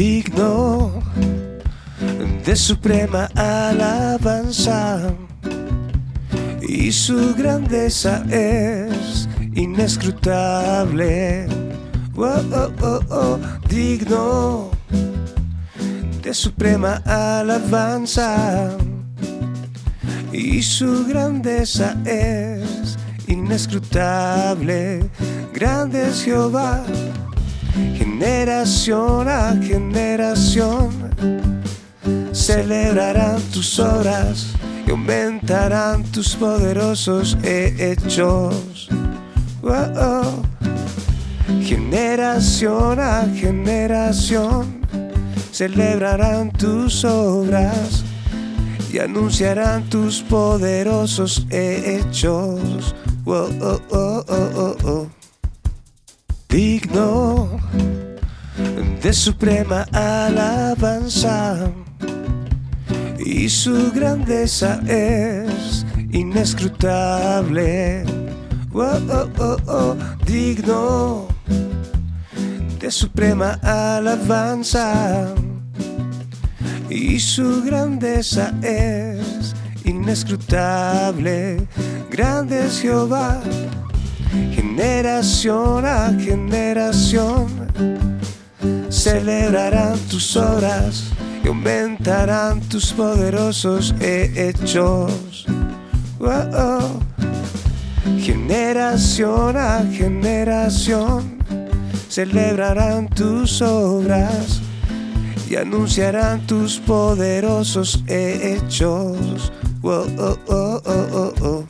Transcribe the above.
digno de suprema alabanza y su grandeza es inescrutable. Oh, oh, oh, digno de suprema alabanza y su grandeza es inescrutable. Grande es Jehová, generación a generación, celebrarán tus obras y aumentarán tus poderosos hechos. Oh, Generación a generación celebrarán tus obras y anunciarán tus poderosos hechos. Oh, oh, Digno de suprema alabanza y su grandeza es inescrutable. digno de suprema alabanza y su grandeza es inescrutable. Grande es Jehová, generación a generación, celebrarán tus obras y aumentarán tus poderosos hechos. Generación a generación celebrarán tus obras y anunciarán tus poderosos hechos. Oh, oh, oh,